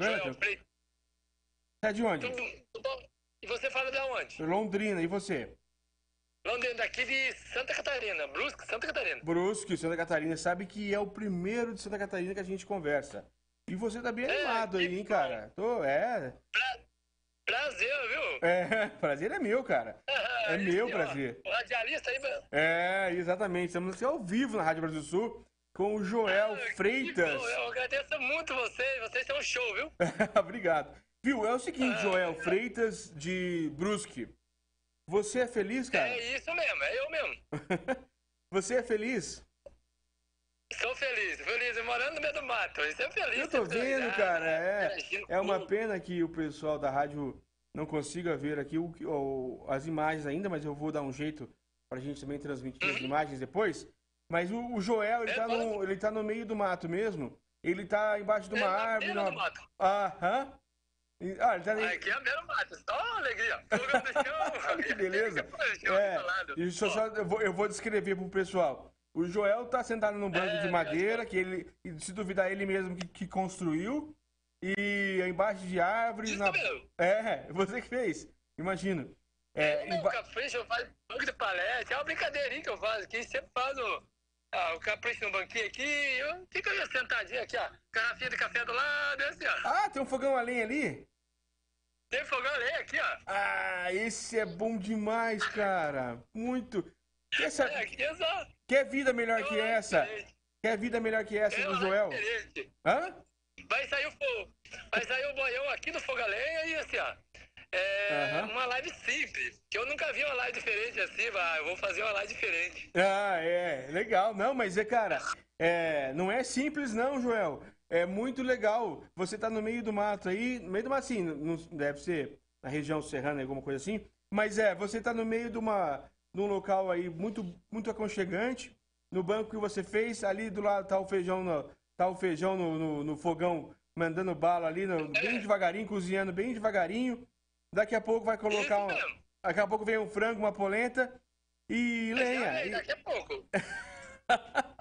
Freitas. É de onde? Tudo, tudo bom? E você fala de onde? Londrina, e você? Londrina, daqui de Santa Catarina, Brusque, Santa Catarina. Brusque, Santa Catarina, sabe que é o primeiro de Santa Catarina que a gente conversa. E você tá bem É, animado aí, hein, cara? Tô, é. Pra- Prazer, viu? É, prazer é meu, cara. É meu ó, prazer. O radialista aí, mano. É, exatamente. Estamos aqui ao vivo na Rádio Brasil Sul com o Joel Ah, Freitas. Eu agradeço muito vocês, vocês são um show, viu? Obrigado. Viu, é o seguinte, Ah, Joel Freitas de Brusque. Você é feliz, cara? É isso mesmo, é eu mesmo. Você é feliz? Sou feliz, feliz, morando no meio do mato. Isso é feliz. Eu tô sempre vendo, cara. Ah, É, é uma pena que o pessoal da rádio não consiga ver aqui o, o- as imagens ainda, mas eu vou dar um jeito pra gente também transmitir as imagens depois. Mas o, o Joel, ele É, tá, no, ele tá no meio do mato mesmo. Ele tá embaixo de É, uma na árvore. numa- do mato. Aham. Ah, ele tá ali. Aqui é a beira do mato, só alegria. Que beleza. É, do lado. e só, eu, vou, eu vou descrever pro pessoal. O Joel tá sentado num banco É, de madeira, que ele, se duvidar, ele mesmo que, que construiu. E embaixo de árvores. Isso na- mesmo. É, você que fez. Imagina. É, o emba- eu faço banco de palete, é uma brincadeirinha que eu faço aqui, sempre faz o, ah, o capricho no banquinho aqui, eu fico aí sentadinho aqui, ó, garrafinha de café do lado, assim, ó. Ah, tem um fogão a lenha ali? Tem fogão a lenha aqui, ó. Ah, esse é bom demais, cara. Muito. É, aqui é quer vida melhor que é uma essa? diferente. Quer vida melhor que essa É do Joel? diferente. Hã? Vai sair o fogo. Vai sair o boião aqui do fogo a lenha e assim, ó. É Aham. uma live simples. Que eu nunca vi uma live diferente assim, vai. Eu vou fazer uma live diferente. Ah, é, legal. Não, mas é, cara, é, não é simples não, Joel. É muito legal. Você tá no meio do mato aí, no meio do mato assim, não deve ser na região serrana, alguma coisa assim, mas é, você tá no meio de uma de um local aí muito muito aconchegante, no banco que você fez, ali do lado tá o feijão no, tá o feijão no, no, no fogão mandando bala ali, no- bem devagarinho, cozinhando bem devagarinho. Daqui a pouco vai colocar um, daqui a pouco vem um frango, uma polenta e lenha. E- Daqui a pouco.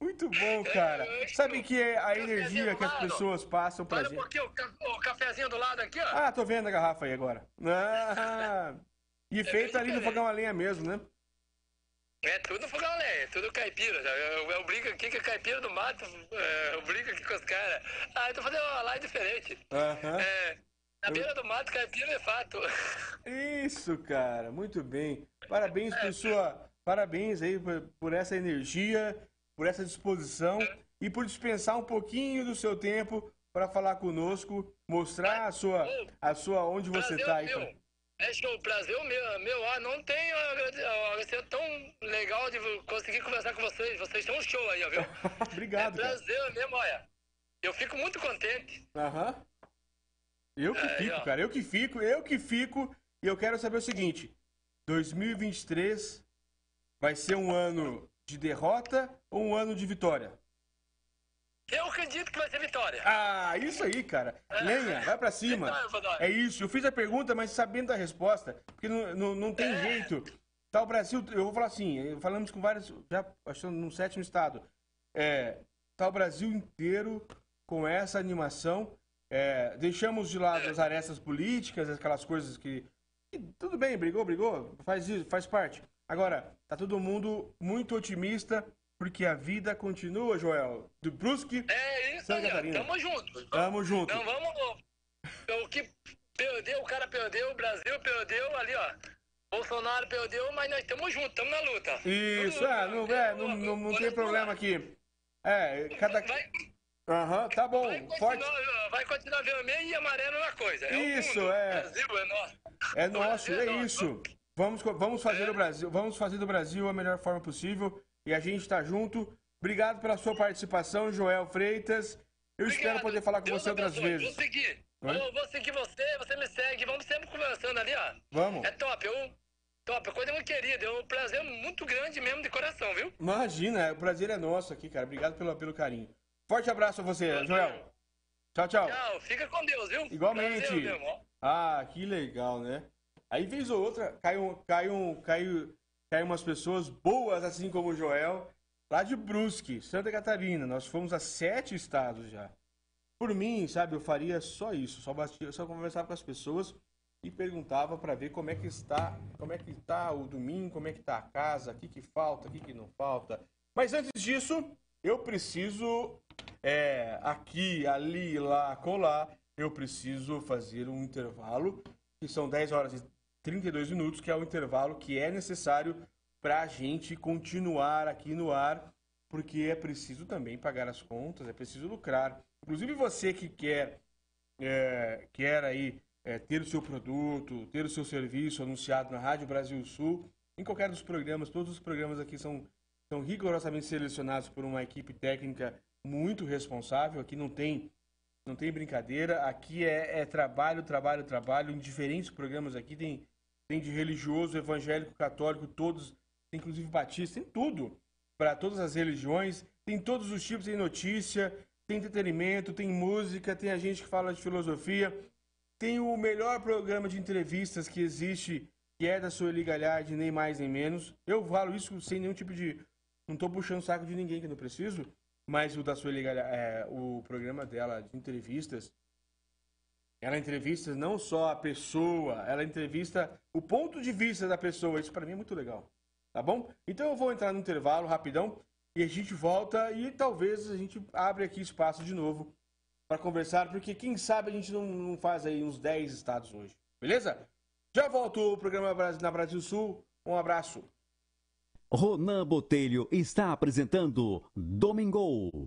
Muito bom, cara. eu acho Sabe que é a energia que as pessoas passam pra Olha um gente. pouquinho o, ca- o cafezinho do lado aqui, ó. Ah, tô vendo a garrafa aí agora. Ah, e feito bem ali no fogão a lenha mesmo, né? É tudo fogão a lenha, é tudo caipira. sabe? Eu, eu brinco aqui que é caipira do mato, é, eu brinco aqui com os caras. Ah, eu tô fazendo uma live diferente. Aham. É, na beira do mato, caipira é fato. Isso, cara. Muito bem. Parabéns por sua. Parabéns aí por, essa energia, por essa disposição e por dispensar um pouquinho do seu tempo para falar conosco, mostrar a sua, a sua onde você Prazer tá aí. meu. É show, prazer meu, meu. Ah, não tem agradecer tão legal de conseguir conversar com vocês. Vocês são um show aí, ó, viu? Obrigado, é cara. prazer mesmo, olha. Eu fico muito contente. Aham. Eu que É, fico, cara. Eu que fico, eu que fico. E eu quero saber o seguinte: 2023 vai ser um ano de derrota ou um ano de vitória? Eu acredito que vai ser vitória. Ah, isso aí, cara. Lenha, vai pra cima. Vadóia. É isso. Eu fiz a pergunta, mas sabendo da resposta. Porque não, não, não tem É. jeito. Tá o Brasil, eu vou falar assim, falamos com vários, já achando no sétimo estado. É, tá o Brasil inteiro com essa animação. É, deixamos de lado as arestas políticas, aquelas coisas que, que tudo bem, brigou, brigou, faz isso, faz parte. Agora, tá todo mundo muito otimista, porque a vida continua, Joel. Do Brusque, É isso Santa. Catarina. Tamo junto. tamo junto. Não, vamos. O que perdeu, o cara perdeu, o Brasil perdeu ali, ó. Bolsonaro perdeu, mas nós estamos juntos, estamos na luta. Isso, é, não, é, não, não, não tem problema aqui. É, cada. Vai, Aham, tá bom. vai, Forte. continuar, vai continuar vermelho e amarelo é uma coisa. É o Isso, mundo. é. O Brasil é nosso. É nosso, é nosso. isso. Vamos, co- vamos fazer o Brasil, vamos fazer do Brasil a melhor forma possível e a gente tá junto. Obrigado pela sua participação, Joel Freitas. Eu espero Obrigado. poder falar com Deus você outras vezes. Vou seguir. Vou, vou seguir você, você me segue. Vamos sempre conversando ali, ó. Vamos. É top, eu. Top, coisa muito querida. É um prazer muito grande mesmo de coração, viu? Imagina, o prazer é nosso aqui, cara. Obrigado pelo, pelo carinho. Forte abraço a você, Joel. Tchau, tchau. Tchau, fica com Deus, viu? Igualmente. Prazer. Ah, que legal, né? Aí vez ou outra cai, um, cai, um, cai, cai umas pessoas boas, assim como o Joel, lá de Brusque, Santa Catarina. Nós fomos a sete estados já. Por mim, sabe, eu faria só isso, só, bastia, só conversava com as pessoas e perguntava para ver como é que está, como é que está o domingo, como é que está a casa, o que, que falta, o que, que não falta. Mas antes disso, eu preciso é, aqui, ali, lá, colar, eu preciso fazer um intervalo, que são 10 horas e 32 minutos, que é o intervalo que é necessário para a gente continuar aqui no ar, porque é preciso também pagar as contas, é preciso lucrar. Inclusive você que quer, é, quer aí é, ter o seu produto, ter o seu serviço anunciado na Rádio Brasil Sul, em qualquer dos programas, todos os programas aqui são, são rigorosamente selecionados por uma equipe técnica muito responsável. Aqui não tem, não tem brincadeira, aqui é, é trabalho, trabalho, trabalho. Em diferentes programas aqui tem, tem de religioso, evangélico, católico, todos, inclusive batista, tem tudo para todas as religiões, tem todos os tipos, tem notícia, tem entretenimento, tem música, tem a gente que fala de filosofia, tem o melhor programa de entrevistas que existe, que é da Sueli Galhardi, nem mais nem menos. Eu falo isso sem nenhum tipo de. Não estou puxando o saco de ninguém que não preciso, mas o da Sueli Galhardi, é, o programa dela de entrevistas, ela entrevista não só a pessoa, ela entrevista o ponto de vista da pessoa. Isso para mim é muito legal. Tá bom? Então eu vou entrar no intervalo rapidão e a gente volta e talvez a gente abre aqui espaço de novo para conversar, porque quem sabe a gente não, não, faz aí uns 10 estados hoje. Beleza? Já volto o programa na Brasil Sul. Um abraço. Ronan Botelho está apresentando Domingo.